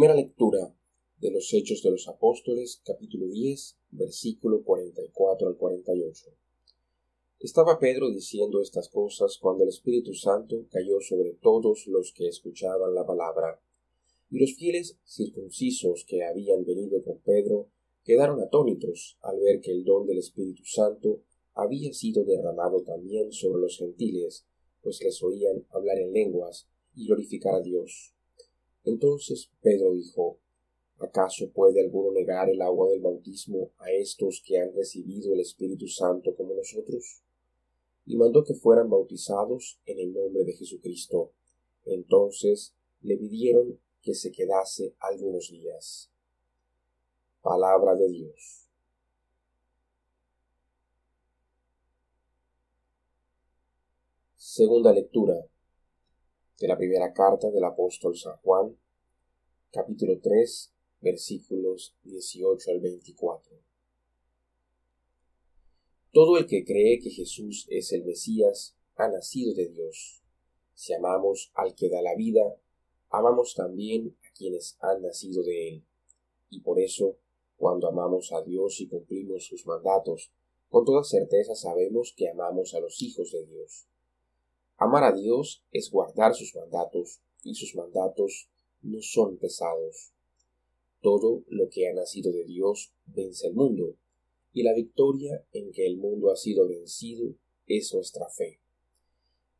Primera lectura de los Hechos de los Apóstoles, capítulo 10, versículo 44 al 48. Estaba Pedro diciendo estas cosas cuando el Espíritu Santo cayó sobre todos los que escuchaban la palabra. Y los fieles circuncisos que habían venido con Pedro quedaron atónitos al ver que el don del Espíritu Santo había sido derramado también sobre los gentiles, pues les oían hablar en lenguas y glorificar a Dios. Entonces Pedro dijo, ¿Acaso puede alguno negar el agua del bautismo a estos que han recibido el Espíritu Santo como nosotros? Y mandó que fueran bautizados en el nombre de Jesucristo. Entonces le pidieron que se quedase algunos días. Palabra de Dios. Segunda lectura de la primera carta del apóstol San Juan, capítulo 3, versículos 18 al 24. Todo el que cree que Jesús es el Mesías ha nacido de Dios. Si amamos al que da la vida, amamos también a quienes han nacido de él. Y por eso, cuando amamos a Dios y cumplimos sus mandatos, con toda certeza sabemos que amamos a los hijos de Dios. Amar a Dios es guardar sus mandatos, y sus mandatos no son pesados. Todo lo que ha nacido de Dios vence el mundo, y la victoria en que el mundo ha sido vencido es nuestra fe.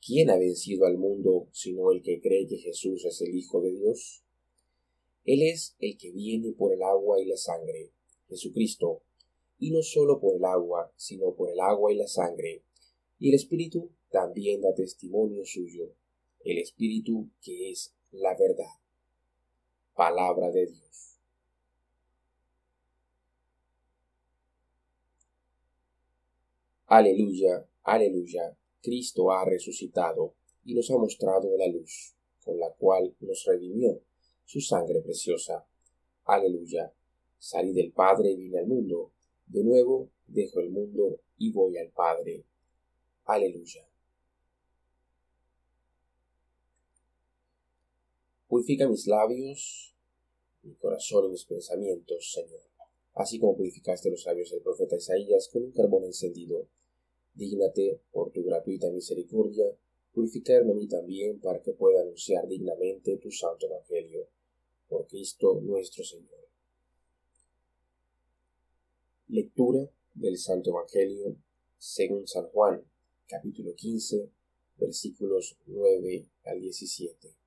¿Quién ha vencido al mundo sino el que cree que Jesús es el Hijo de Dios? Él es el que viene por el agua y la sangre, Jesucristo, y no solo por el agua, sino por el agua y la sangre, y el Espíritu también da testimonio suyo, el Espíritu que es la verdad. Palabra de Dios. Aleluya, aleluya, Cristo ha resucitado y nos ha mostrado la luz, con la cual nos redimió su sangre preciosa. Aleluya, salí del Padre y vine al mundo, de nuevo dejo el mundo y voy al Padre. Aleluya. Purifica mis labios, mi corazón y mis pensamientos, Señor, así como purificaste los labios del profeta Isaías con un carbón encendido. Dígnate, por tu gratuita misericordia, purificarme a mí también para que pueda anunciar dignamente tu santo Evangelio. Por Cristo nuestro Señor. Lectura del Santo Evangelio según San Juan, capítulo 15, versículos 9 al 17.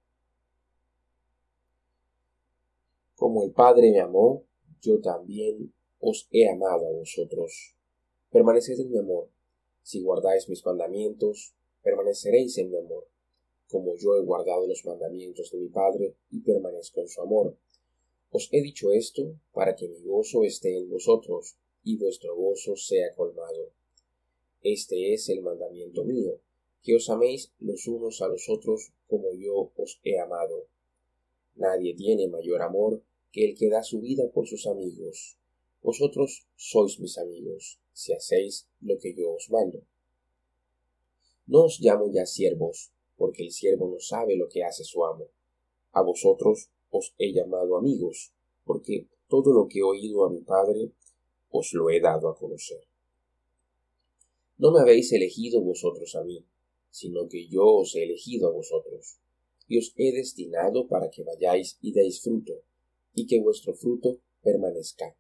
Como el Padre me amó, yo también os he amado a vosotros. Permaneced en mi amor. Si guardáis mis mandamientos, permaneceréis en mi amor, como yo he guardado los mandamientos de mi Padre y permanezco en su amor. Os he dicho esto para que mi gozo esté en vosotros y vuestro gozo sea colmado. Este es el mandamiento mío, que os améis los unos a los otros como yo os he amado. Nadie tiene mayor amor que el que da su vida por sus amigos. Vosotros sois mis amigos, si hacéis lo que yo os mando. No os llamo ya siervos, porque el siervo no sabe lo que hace su amo. A vosotros os he llamado amigos, porque todo lo que he oído a mi Padre os lo he dado a conocer. No me habéis elegido vosotros a mí, sino que yo os he elegido a vosotros, y os he destinado para que vayáis y deis fruto, y que vuestro fruto permanezca.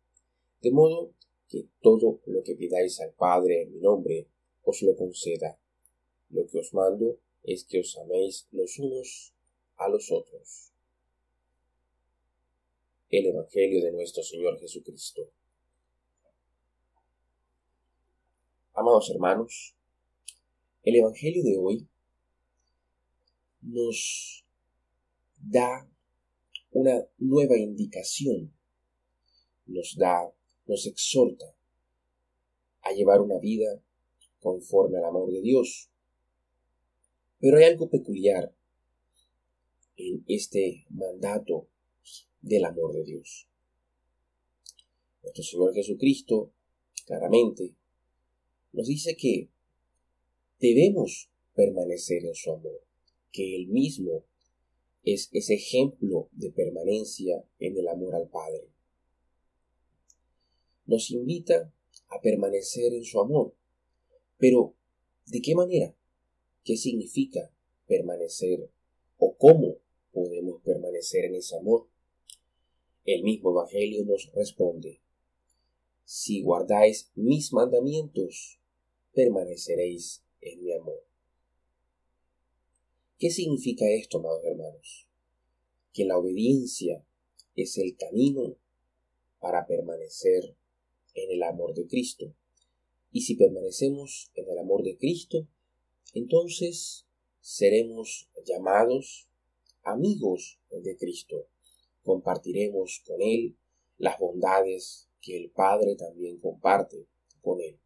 De modo que todo lo que pidáis al Padre en mi nombre, os lo conceda. Lo que os mando es que os améis los unos a los otros. El Evangelio de nuestro Señor Jesucristo. Amados hermanos, el Evangelio de hoy nos da una nueva indicación, nos da, nos exhorta a llevar una vida conforme al amor de Dios. Pero hay algo peculiar en este mandato del amor de Dios. Nuestro Señor Jesucristo claramente nos dice que debemos permanecer en su amor, que Él mismo es ese ejemplo de permanencia en amor al Padre. Nos invita a permanecer en su amor. Pero, ¿de qué manera? ¿Qué significa permanecer o cómo podemos permanecer en ese amor? El mismo Evangelio nos responde, si guardáis mis mandamientos, permaneceréis en mi amor. ¿Qué significa esto, amados hermanos? Que la obediencia es el camino para permanecer en el amor de Cristo. Y si permanecemos en el amor de Cristo, entonces seremos llamados amigos de Cristo. Compartiremos con Él las bondades que el Padre también comparte con Él.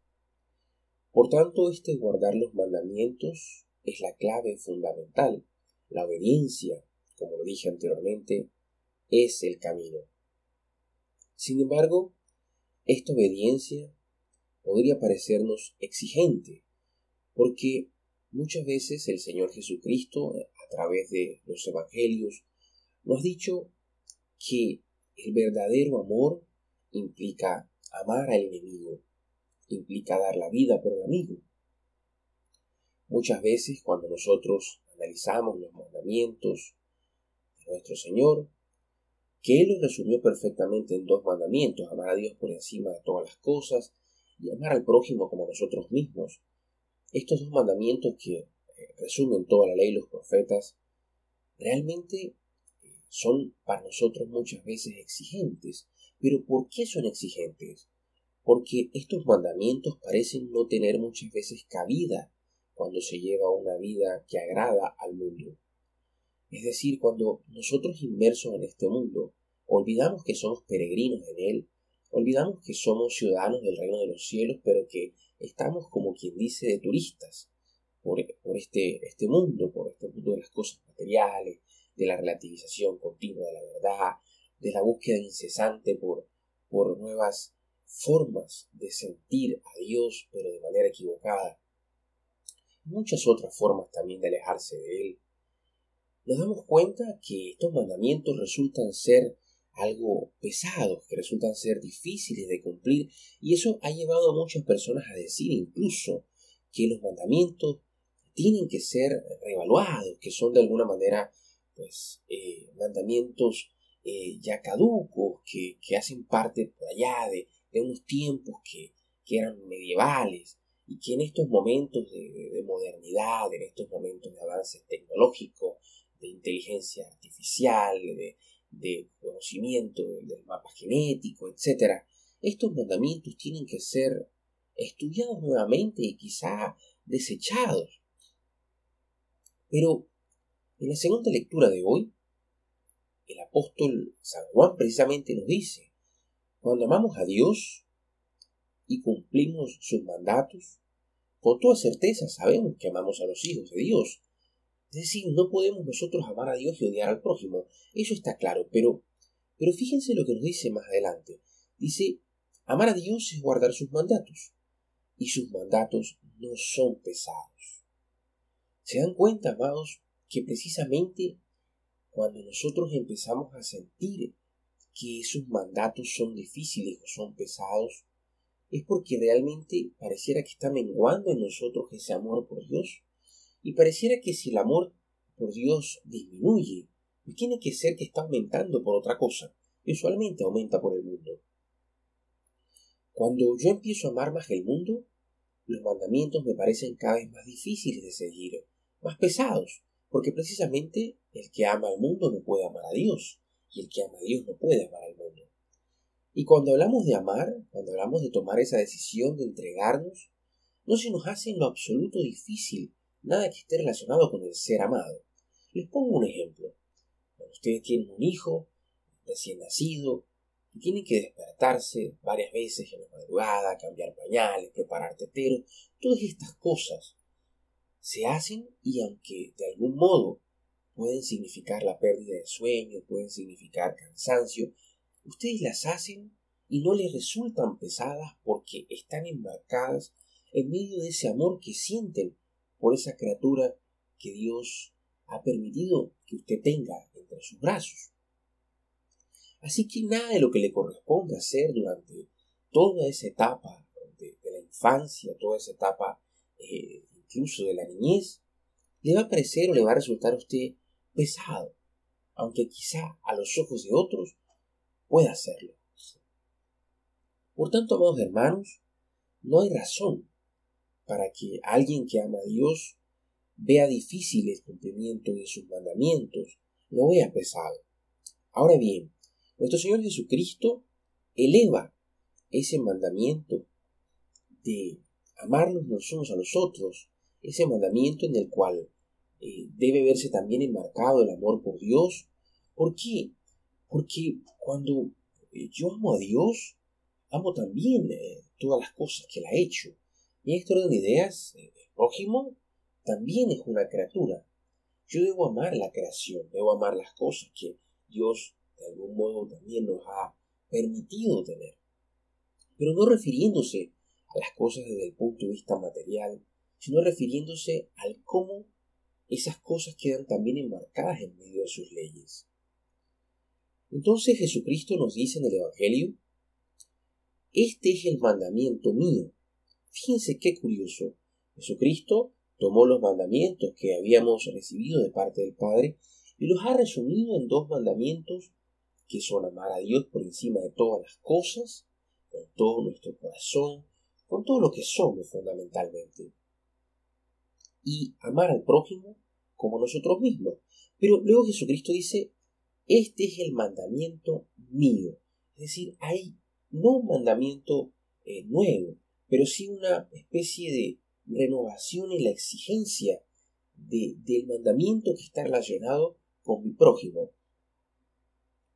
Por tanto, este guardar los mandamientos es la clave fundamental. La obediencia, como lo dije anteriormente, es el camino. Sin embargo, esta obediencia podría parecernos exigente, porque muchas veces el Señor Jesucristo, a través de los Evangelios, nos ha dicho que el verdadero amor implica amar al enemigo, implica dar la vida por el amigo. Muchas veces cuando nosotros analizamos los mandamientos de nuestro Señor, que Él los resumió perfectamente en dos mandamientos, amar a Dios por encima de todas las cosas y amar al prójimo como nosotros mismos. Estos dos mandamientos que eh, resumen toda la ley y los profetas, realmente eh, son para nosotros muchas veces exigentes. Pero ¿por qué son exigentes? Porque estos mandamientos parecen no tener muchas veces cabida cuando se lleva una vida que agrada al mundo. Es decir, cuando nosotros inmersos en este mundo olvidamos que somos peregrinos en él, olvidamos que somos ciudadanos del reino de los cielos, pero que estamos como quien dice de turistas por, este, este mundo, por este mundo de las cosas materiales, de la relativización continua de la verdad, de la búsqueda incesante por, por nuevas formas de sentir a Dios, pero de manera equivocada muchas otras formas también de alejarse de Él, nos damos cuenta que estos mandamientos resultan ser algo pesados, que resultan ser difíciles de cumplir, y eso ha llevado a muchas personas a decir incluso que los mandamientos tienen que ser reevaluados, que son de alguna manera pues eh, mandamientos eh, ya caducos, que, hacen parte por allá de, unos tiempos que, que eran medievales, y que en estos momentos de, modernidad, en estos momentos de avances tecnológicos, de inteligencia artificial, de, conocimiento del, mapa genético, etc., estos mandamientos tienen que ser estudiados nuevamente y quizá desechados. Pero en la segunda lectura de hoy, el apóstol San Juan precisamente nos dice, cuando amamos a Dios, y cumplimos sus mandatos, con toda certeza sabemos que amamos a los hijos de Dios. Es decir, no podemos nosotros amar a Dios y odiar al prójimo. Eso está claro, pero, pero fíjense lo que nos dice más adelante. Dice, amar a Dios es guardar sus mandatos, y sus mandatos no son pesados. ¿Se dan cuenta, amados, que precisamente cuando nosotros empezamos a sentir que esos mandatos son difíciles o son pesados, es porque realmente pareciera que está menguando en nosotros ese amor por Dios. Y pareciera que si el amor por Dios disminuye, tiene que ser que está aumentando por otra cosa. Y usualmente aumenta por el mundo. Cuando yo empiezo a amar más el mundo, los mandamientos me parecen cada vez más difíciles de seguir, más pesados, porque precisamente el que ama al mundo no puede amar a Dios, y el que ama a Dios no puede amar al mundo. Y cuando hablamos de amar, cuando hablamos de tomar esa decisión de entregarnos, no se nos hace en lo absoluto difícil nada que esté relacionado con el ser amado. Les pongo un ejemplo. Cuando ustedes tienen un hijo recién nacido, y tienen que despertarse varias veces en la madrugada, cambiar pañales, preparar tetero, todas estas cosas se hacen y aunque de algún modo pueden significar la pérdida de sueño, pueden significar cansancio, ustedes las hacen y no les resultan pesadas porque están embarcadas en medio de ese amor que sienten por esa criatura que Dios ha permitido que usted tenga entre sus brazos. Así que nada de lo que le corresponde hacer durante toda esa etapa de, la infancia, toda esa etapa eh, incluso de la niñez, le va a parecer o le va a resultar a usted pesado, aunque quizá a los ojos de otros pueda hacerlo. Por tanto, amados hermanos, no hay razón para que alguien que ama a Dios vea difícil el cumplimiento de sus mandamientos, lo vea pesado. Ahora bien, nuestro Señor Jesucristo eleva ese mandamiento de amarnos los unos a los otros, ese mandamiento en el cual eh, debe verse también enmarcado el amor por Dios. ¿Por qué? Porque cuando eh, yo amo a Dios, amo también eh, todas las cosas que Él ha hecho. Y en este orden de ideas, el prójimo también es una criatura. Yo debo amar la creación, debo amar las cosas que Dios de algún modo también nos ha permitido tener. Pero no refiriéndose a las cosas desde el punto de vista material, sino refiriéndose al cómo esas cosas quedan también enmarcadas en medio de sus leyes. Entonces Jesucristo nos dice en el Evangelio, este es el mandamiento mío. Fíjense qué curioso. Jesucristo tomó los mandamientos que habíamos recibido de parte del Padre y los ha resumido en dos mandamientos que son amar a Dios por encima de todas las cosas, con todo nuestro corazón, con todo lo que somos fundamentalmente. Y amar al prójimo como nosotros mismos. Pero luego Jesucristo dice, este es el mandamiento mío. Es decir, hay no un mandamiento eh, nuevo, pero sí una especie de renovación en la exigencia del mandamiento que está relacionado con mi prójimo.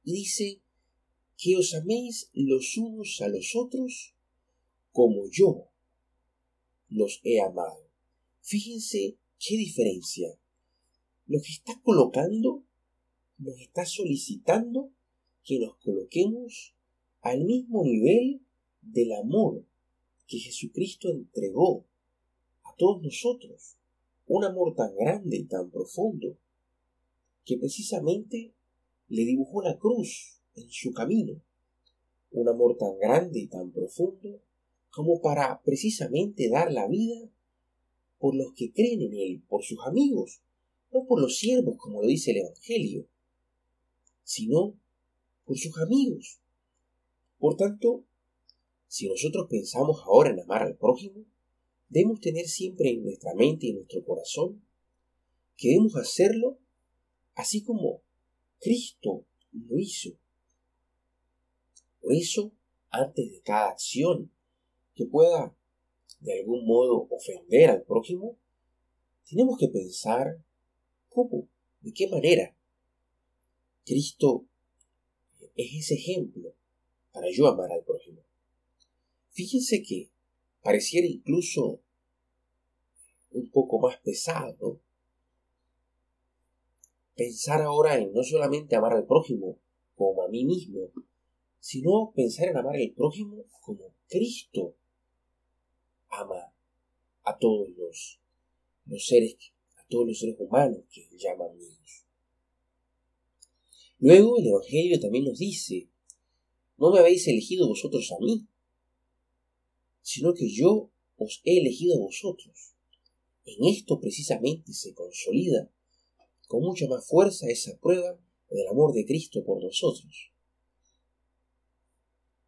Y dice que os améis los unos a los otros como yo los he amado. Fíjense qué diferencia. Lo que está colocando, nos está solicitando que nos coloquemos al mismo nivel del amor que Jesucristo entregó a todos nosotros. Un amor tan grande y tan profundo que precisamente le dibujó la cruz en su camino. Un amor tan grande y tan profundo como para precisamente dar la vida por los que creen en Él, por sus amigos, no por los siervos, como lo dice el Evangelio, sino por sus amigos. Por tanto, si nosotros pensamos ahora en amar al prójimo, debemos tener siempre en nuestra mente y en nuestro corazón que debemos hacerlo así como Cristo lo hizo. Por eso, antes de cada acción que pueda de algún modo ofender al prójimo, tenemos que pensar cómo, de qué manera Cristo es ese ejemplo para yo amar al prójimo. Fíjense que pareciera incluso un poco más pesado pensar ahora en no solamente amar al prójimo como a mí mismo, sino pensar en amar al prójimo como Cristo ama a todos los, seres, a todos los seres humanos que llaman niños. Luego el Evangelio también nos dice, no me habéis elegido vosotros a mí, sino que yo os he elegido a vosotros. En esto precisamente se consolida con mucha más fuerza esa prueba del amor de Cristo por nosotros.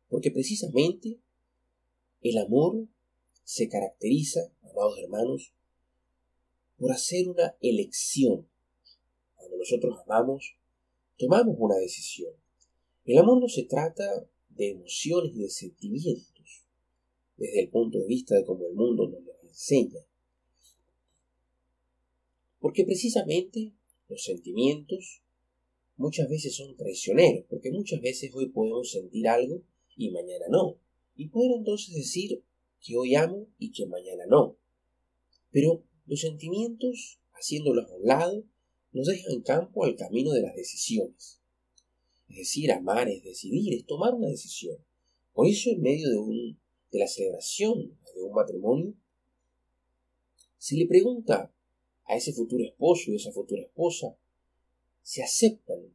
Porque precisamente el amor se caracteriza, amados hermanos, por hacer una elección. Cuando nosotros amamos, tomamos una decisión. El amor no se trata de emociones y de sentimientos, desde el punto de vista de cómo el mundo nos lo enseña. Porque precisamente los sentimientos muchas veces son traicioneros, porque muchas veces hoy podemos sentir algo y mañana no. Y poder entonces decir que hoy amo y que mañana no. Pero los sentimientos, haciéndolos a un lado, nos dejan campo al camino de las decisiones. Es decir, amar es decidir, es tomar una decisión. Por eso en medio de, un, de la celebración de un matrimonio, se le pregunta a ese futuro esposo y esa futura esposa, ¿se aceptan?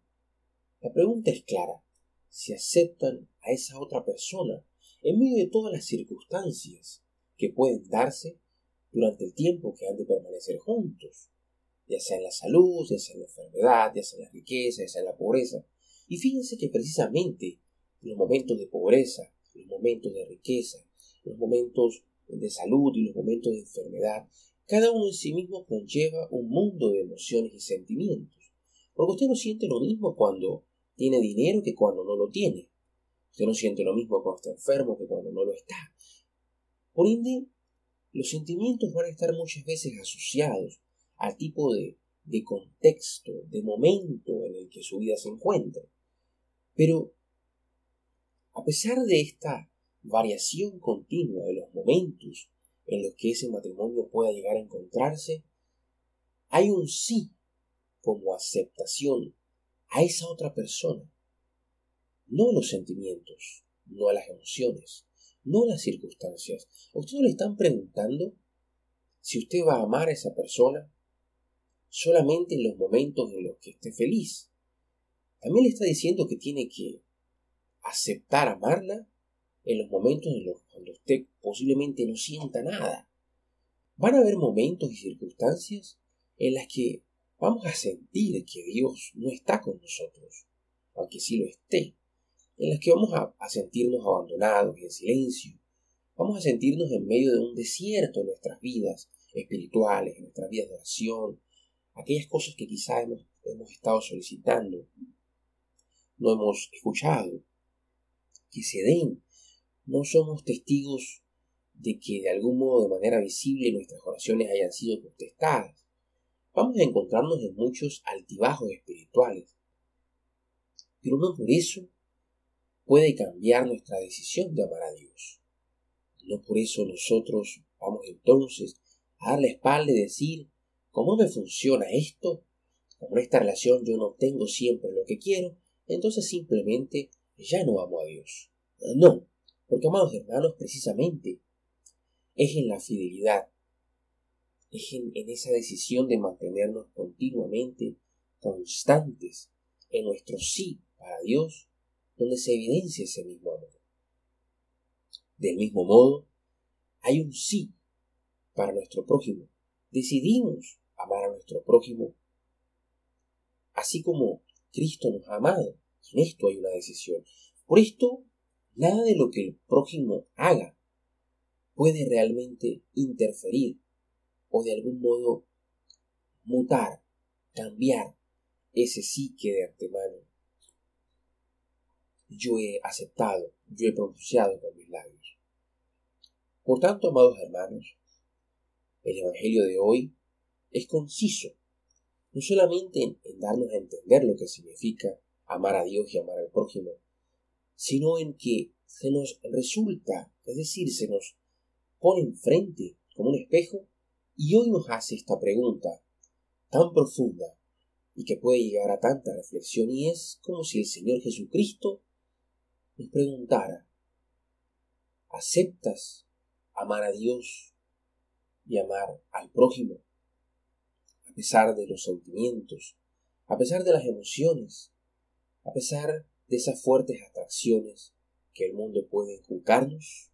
La pregunta es clara, si aceptan a esa otra persona en medio de todas las circunstancias que pueden darse durante el tiempo que han de permanecer juntos, ya sea en la salud, ya sea en la enfermedad, ya sea en la riqueza, ya sea en la pobreza. Y fíjense que precisamente los momentos de pobreza, los momentos de riqueza, los momentos de salud y los momentos de enfermedad, cada uno en sí mismo conlleva un mundo de emociones y sentimientos. Porque usted no siente lo mismo cuando tiene dinero que cuando no lo tiene. Usted no siente lo mismo cuando está enfermo que cuando no lo está. Por ende, los sentimientos van a estar muchas veces asociados al tipo de, de contexto, de momento en el que su vida se encuentra. Pero, a pesar de esta variación continua de los momentos en los que ese matrimonio pueda llegar a encontrarse, hay un sí como aceptación a esa otra persona, no los sentimientos, no a las emociones, no a las circunstancias. A usted no le están preguntando si usted va a amar a esa persona solamente en los momentos en los que esté feliz. También le está diciendo que tiene que aceptar amarla en los momentos en los cuando usted posiblemente no sienta nada. Van a haber momentos y circunstancias en las que vamos a sentir que Dios no está con nosotros, aunque sí lo esté, en las que vamos a, a sentirnos abandonados y en silencio, vamos a sentirnos en medio de un desierto en nuestras vidas espirituales, en nuestras vidas de oración, aquellas cosas que quizá hemos, hemos estado solicitando, no hemos escuchado, que se den. No somos testigos de que de algún modo, de manera visible, nuestras oraciones hayan sido contestadas. Vamos a encontrarnos en muchos altibajos espirituales. Pero no por eso puede cambiar nuestra decisión de amar a Dios. No por eso nosotros vamos entonces a dar la espalda y decir, ¿Cómo me funciona esto? Como en esta relación yo no tengo siempre lo que quiero, entonces simplemente ya no amo a Dios. No, porque amados hermanos, precisamente es en la fidelidad, es en, en esa decisión de mantenernos continuamente constantes en nuestro sí para Dios, donde se evidencia ese mismo amor. Del mismo modo, hay un sí para nuestro prójimo. Decidimos amar a nuestro prójimo, así como Cristo nos ha amado. En esto hay una decisión. Por esto, nada de lo que el prójimo haga puede realmente interferir o de algún modo mutar, cambiar ese sí que de antemano yo he aceptado, yo he pronunciado con mis labios. Por tanto, amados hermanos, el Evangelio de hoy es conciso, no solamente en, darnos a entender lo que significa amar a Dios y amar al prójimo, sino en que se nos resulta, es decir, se nos pone enfrente como un espejo y hoy nos hace esta pregunta tan profunda y que puede llegar a tanta reflexión y es como si el Señor Jesucristo nos preguntara, ¿aceptas amar a Dios y amar al prójimo? A pesar de los sentimientos, a pesar de las emociones, a pesar de esas fuertes atracciones que el mundo puede inculcarnos?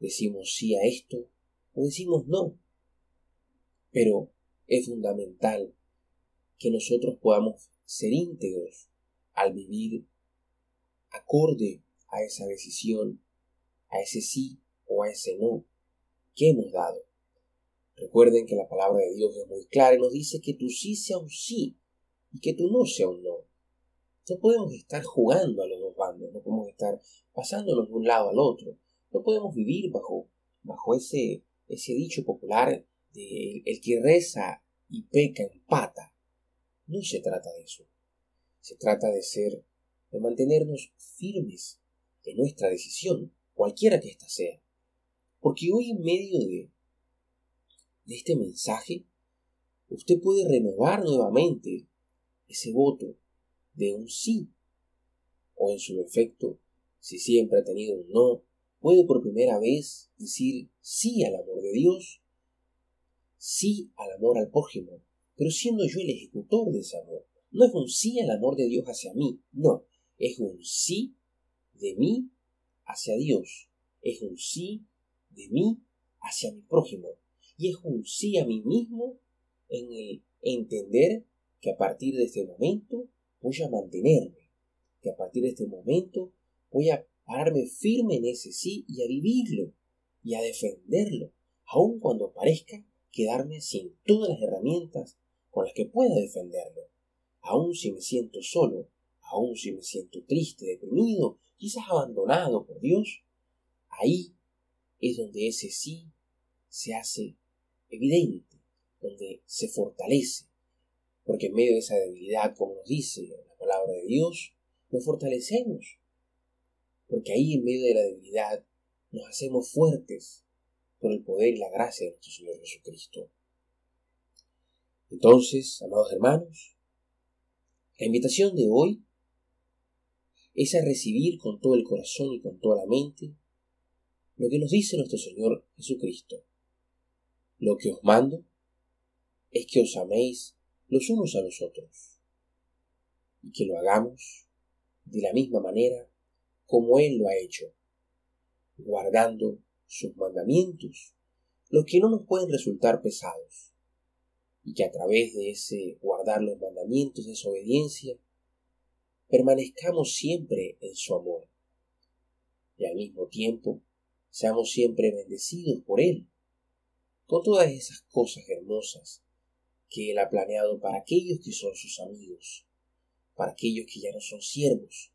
¿Decimos sí a esto o decimos no? Pero es fundamental que nosotros podamos ser íntegros al vivir acorde a esa decisión, a ese sí o a ese no que hemos dado. Recuerden que la palabra de Dios es muy clara y nos dice que tu sí sea un sí y que tu no sea un no. No podemos estar jugando a los dos bandos, no podemos estar pasándonos de un lado al otro, no podemos vivir bajo, bajo ese, ese dicho popular de el que reza y peca empata. No se trata de eso. Se trata de ser, de mantenernos firmes en nuestra decisión, cualquiera que ésta sea. Porque hoy en medio de, de este mensaje, usted puede renovar nuevamente ese voto de un sí. O en su defecto, si siempre ha tenido un no, puede por primera vez decir sí al amor de Dios, sí al amor al prójimo, pero siendo yo el ejecutor de ese amor. No es un sí al amor de Dios hacia mí, no, es un sí de mí hacia Dios, es un sí de mí hacia mi prójimo y es un sí a mí mismo en el entender que a partir de este momento voy a mantenerme, que a partir de este momento voy a pararme firme en ese sí y a vivirlo y a defenderlo, aun cuando parezca quedarme sin todas las herramientas con las que pueda defenderlo, aun si me siento solo, aun si me siento triste, deprimido, quizás abandonado por Dios, ahí es donde ese sí se hace evidente, donde se fortalece, porque en medio de esa debilidad, como nos dice la palabra de Dios, nos fortalecemos, porque ahí en medio de la debilidad nos hacemos fuertes por el poder y la gracia de nuestro Señor Jesucristo. Entonces, amados hermanos, la invitación de hoy es a recibir con todo el corazón y con toda la mente lo que nos dice nuestro Señor Jesucristo. Lo que os mando es que os améis los unos a los otros y que lo hagamos de la misma manera como Él lo ha hecho, guardando sus mandamientos, los que no nos pueden resultar pesados, y que a través de ese guardar los mandamientos, de esa obediencia, permanezcamos siempre en su amor, y al mismo tiempo seamos siempre bendecidos por Él, con todas esas cosas hermosas que Él ha planeado para aquellos que son sus amigos, para aquellos que ya no son siervos,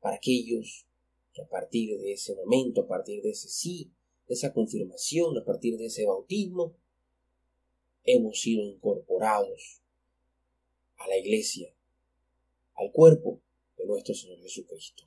para aquellos que a partir de ese momento, a partir de ese sí, de esa confirmación, a partir de ese bautismo, hemos sido incorporados a la iglesia, al cuerpo de nuestro Señor Jesucristo.